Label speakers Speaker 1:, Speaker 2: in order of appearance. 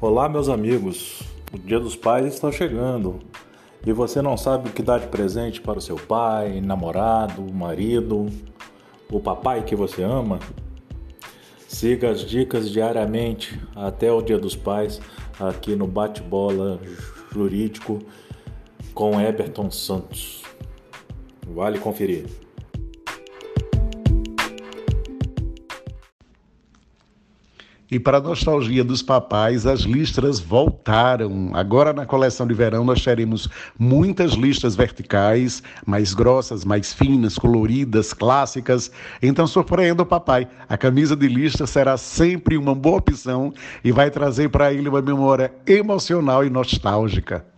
Speaker 1: Olá, meus amigos. O Dia dos Pais está chegando e você não sabe o que dar de presente para o seu pai, namorado, marido, o papai que você ama? Siga as dicas diariamente até o Dia dos Pais aqui no Bate-Bola Jurídico com Eberton Santos. Vale conferir.
Speaker 2: E para a nostalgia dos papais, as listras voltaram. Agora na coleção de verão nós teremos muitas listras verticais, mais grossas, mais finas, coloridas, clássicas. Então surpreenda o papai. A camisa de listra será sempre uma boa opção e vai trazer para ele uma memória emocional e nostálgica.